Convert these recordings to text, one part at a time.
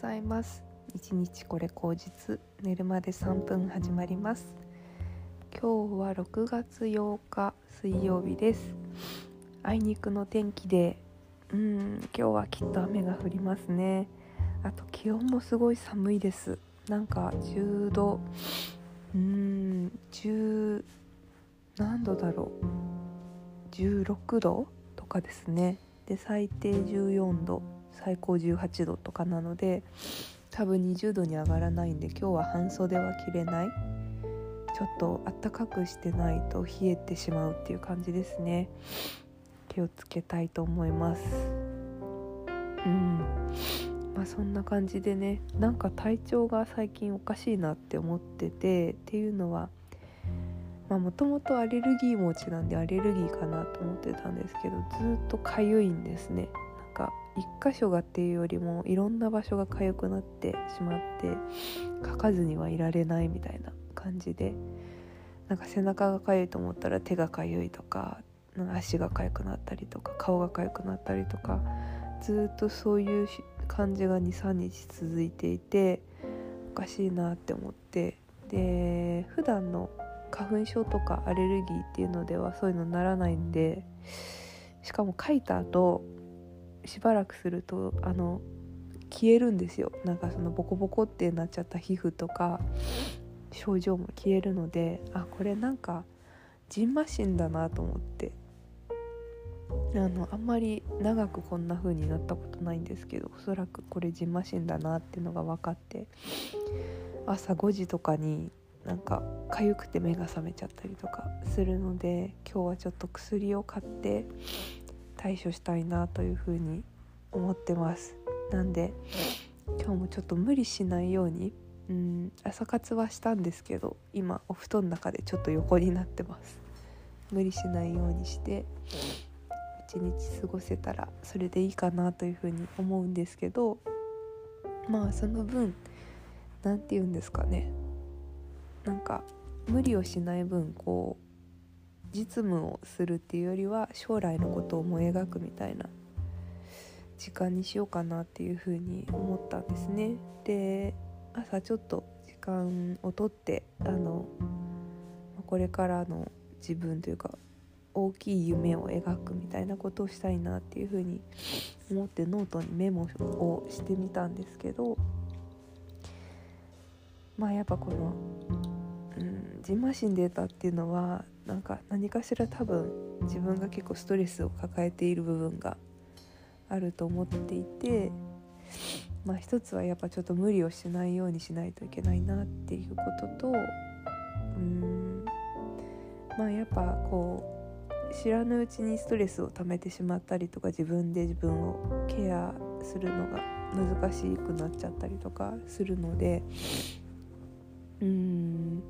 ざいます。一日これ口実寝るまで3分始まります。今日は6月8日水曜日です。あいにくの天気でうん今日はきっと雨が降りますね。あと気温もすごい寒いです。なんか10度うん10何度だろう。16度とかですね。で最低14度。最高18度とかなので多分20度に上がらないんで今日は半袖は着れない。ちょっと暖かくしてないと冷えてしまうっていう感じですね。気をつけたいと思います。うん。まあそんな感じでねなんか体調が最近おかしいなって思っててっていうのはまあもともとアレルギー持ちなんでアレルギーかなと思ってたんですけどずっとかゆいんですね。一箇所がっていうよりもいろんな場所が痒くなってしまって書かずにはいられないみたいな感じでなんか背中が痒いと思ったら手が痒いとか足が痒くなったりとか顔が痒くなったりとかずっとそういう感じが23日続いていておかしいなって思ってで普段の花粉症とかアレルギーっていうのではそういうのならないんでしかも書いた後しばらくするとあの消えるんですよ。なんかそのボコボコってなっちゃった皮膚とか症状も消えるのであこれなんかじんましんだなと思って。あのあんまり長くこんな風になったことないんですけどおそらくこれじんましんだなっていうのが分かって朝5時とかになんか痒くて目が覚めちゃったりとかするので今日はちょっと薬を買って対処したいなというふうに思ってます。なんで今日もちょっと無理しないようにうん朝活はしたんですけど今お布団の中でちょっと横になってます。無理しないようにして一日過ごせたらそれでいいかなというふうに思うんですけどまあその分何て言うんですかね。なんか無理をしない分こう実務をするっていうよりは将来のことを思い描くみたいな時間にしようかなっていうふうに思ったんですね。で朝ちょっと時間をとってあのこれからの自分というか大きい夢を描くみたいなことをしたいなっていうふうに思ってノートにメモをしてみたんですけどまあやっぱこの、うん、ジンマシンデータっていうのはなんか何かしら多分自分が結構ストレスを抱えている部分があると思っていてまあ一つはやっぱちょっと無理をしないようにしないといけないなっていうこととうんまあやっぱこう知らぬうちにストレスを溜めてしまったりとか自分で自分をケアするのが難しくなっちゃったりとかするのでうん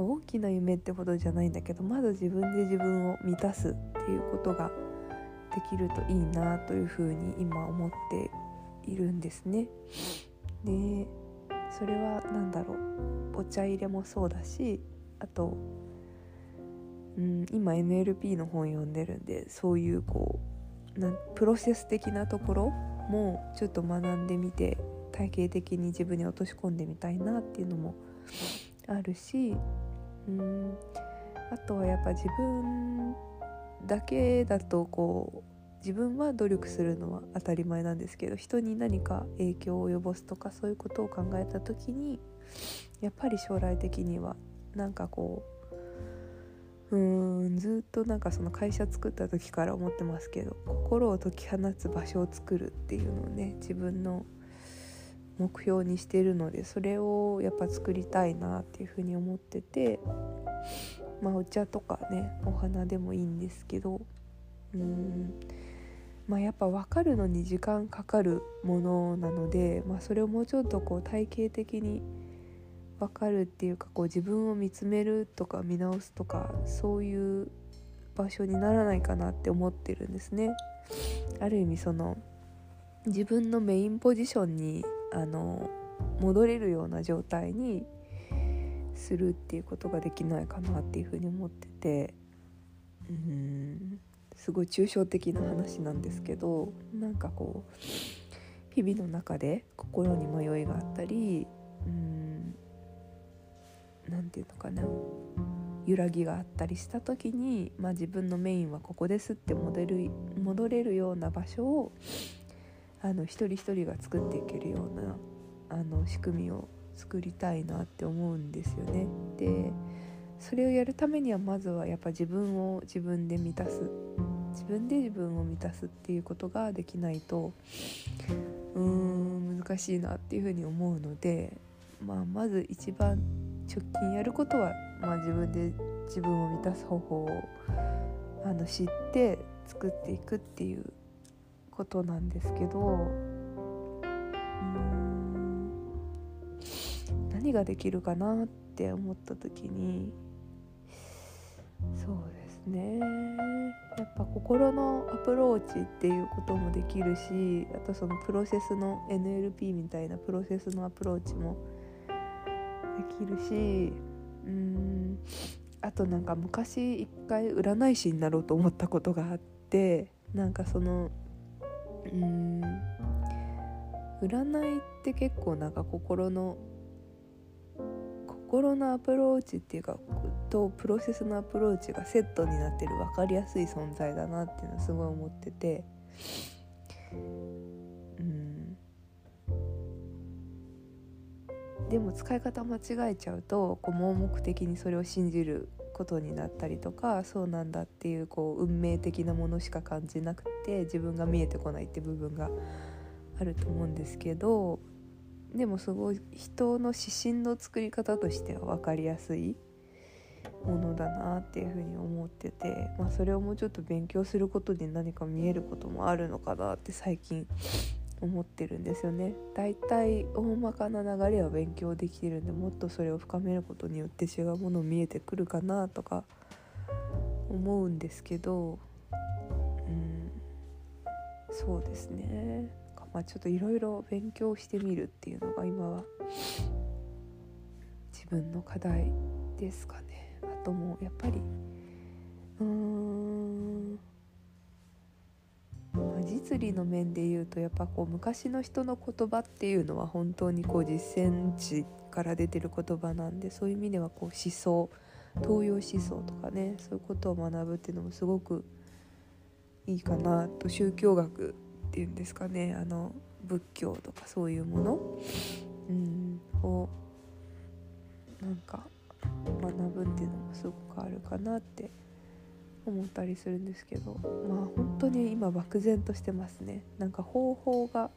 大きな夢ってほどじゃないんだけどまず自分で自分を満たすっていうことができるといいなというふうに今思っているんですね。でそれは何だろうお茶入れもそうだしあと、うん、今 NLP の本読んでるんでそういうこうなプロセス的なところもちょっと学んでみて体系的に自分に落とし込んでみたいなっていうのもあるしうん。あとはやっぱ自分だけだとこう自分は努力するのは当たり前なんですけど人に何か影響を及ぼすとかそういうことを考えた時にやっぱり将来的にはなんかこううーんずっとなんかその会社作った時から思ってますけど心を解き放つ場所を作るっていうのをね自分の目標にしてるのでそれをやっぱ作りたいなっていうふうに思っててまあお茶とかねお花でもいいんですけどうんまあやっぱ分かるのに時間かかるものなので、まあ、それをもうちょっとこう体系的に分かるっていうかこう自分を見つめるとか見直すとかそういう場所にならないかなって思ってるんですね。ある意味その自分のメインポジションにあの戻れるような状態にするっていうことができないかなっていうふうに思っててうんすごい抽象的な話なんですけどなんかこう日々の中で心に迷いがあったりうん何て言うのかな揺らぎがあったりした時に、まあ、自分のメインはここですって戻る戻れるような場所をあの一人一人が作っていけるようなあの仕組みを作りたいなって思うんですよね。でそれをやるためにはまずはやっぱ自分を自分で満たす自分で自分を満たすっていうことができないとうーん難しいなっていうふうに思うので、まあ、まず一番直近やることは、まあ、自分で自分を満たす方法をあの知って作っていくっていうことなんですけどうん何ができるかなって思った時にそうですね。やっぱ心のアプローチっていうこともできるしあとそのプロセスの NLP みたいなプロセスのアプローチもできるしうんあとなんか昔一回占い師になろうと思ったことがあってなんかそのうん。占いって結構なんか心の心のアプローチっていうかとプロセスのアプローチがセットになってる分かりやすい存在だなっていうのはすごい思ってて。うん。でも使い方間違えちゃうとこう盲目的にそれを信じることになったりとかそうなんだっていうこう運命的なものしか感じなくて自分が見えてこないって部分があると思うんですけどでもすごい人の指針の作り方としては分かりやすいものだなっていうふうに思ってて、まあ、それをもうちょっと勉強することで何か見えることもあるのかなって最近思ってるんですよね。だいたい大まかな流れは勉強できてるんでもっとそれを深めることによって違うもの見えてくるかなとか思うんですけどうんそうですねまあ、ちょっといろいろ勉強してみるっていうのが今は自分の課題ですかねあともうやっぱりうーん、実利の面で言うとやっぱこう昔の人の言葉っていうのは本当にこう実践値から出てる言葉なんでそういう意味ではこう思想東洋思想とかねそういうことを学ぶっていうのもすごくいいかなと宗教学っていうんですかねあの仏教とかそういうもの、うん、をなんか学ぶっていうのもすごくあるかなって思ったりするんですけどまあ本当に今漠然としてますね。なんか方法が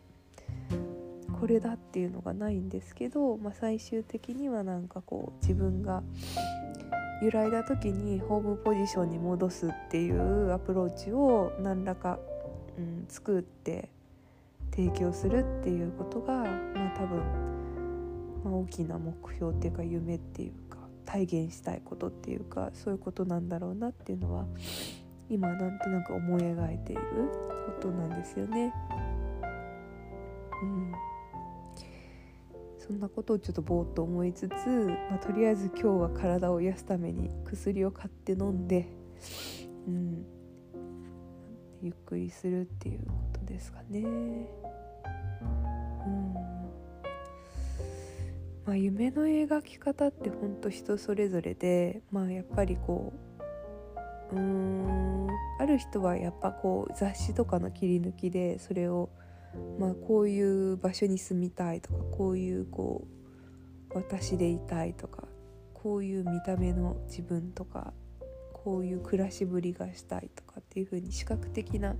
これだっていうのがないんですけど、まあ、最終的にはなんかこう自分が揺らいだ時にホームポジションに戻すっていうアプローチを何らかうん、作って提供するっていうことが、まあ、多分、まあ、大きな目標っていうか夢っていうか体現したいことっていうかそういうことなんだろうなっていうのは今なんとなく思い描いていることなんですよね。うん、そんなことをちょっとぼーっと思いつつ、まあ、とりあえず今日は体を癒すために薬を買って飲んで、うん、ゆっくりするっていうことですかね。まあ、夢の描き方ってほんと人それぞれで、まあ、やっぱりこううーんある人はやっぱこう雑誌とかの切り抜きでそれを、まあ、こういう場所に住みたいとかこういうこう私でいたいとかこういう見た目の自分とかこういう暮らしぶりがしたいとかっていう風に視覚的な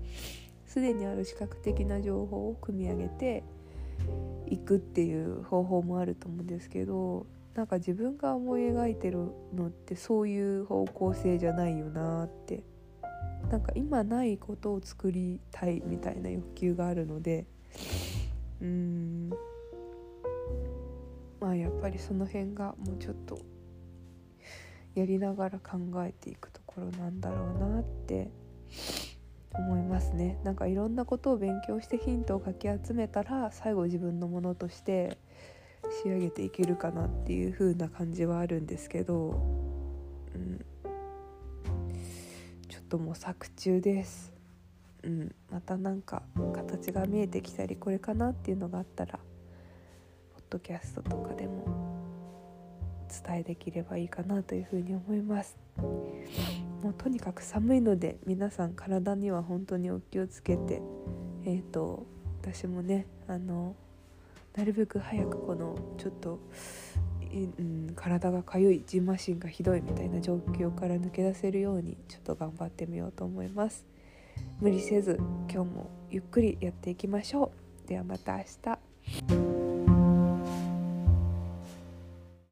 すでにある視覚的な情報を組み上げていくっていう方法もあると思うんですけどなんか自分が思い描いてるのってそういう方向性じゃないよなって。なんか今ないことを作りたいみたいな欲求があるので。うーん。まあやっぱりその辺がもうちょっとやりながら考えていくところなんだろうなって思いますね。なんかいろんなことを勉強してヒントをかき集めたら最後自分のものとして仕上げていけるかなっていう風な感じはあるんですけど、うん、ちょっと模索中です。うん、またなんか形が見えてきたりこれかなっていうのがあったらポッドキャストとかでも伝えできればいいかなというふうに思います。もうとにかく寒いので皆さん体には本当にお気をつけてえっ、ー、と私もねあのなるべく早くこのちょっと、うん、体がかゆいじんましんがひどいみたいな状況から抜け出せるようにちょっと頑張ってみようと思います。無理せず今日もゆっくりやっていきましょう。ではまた明日。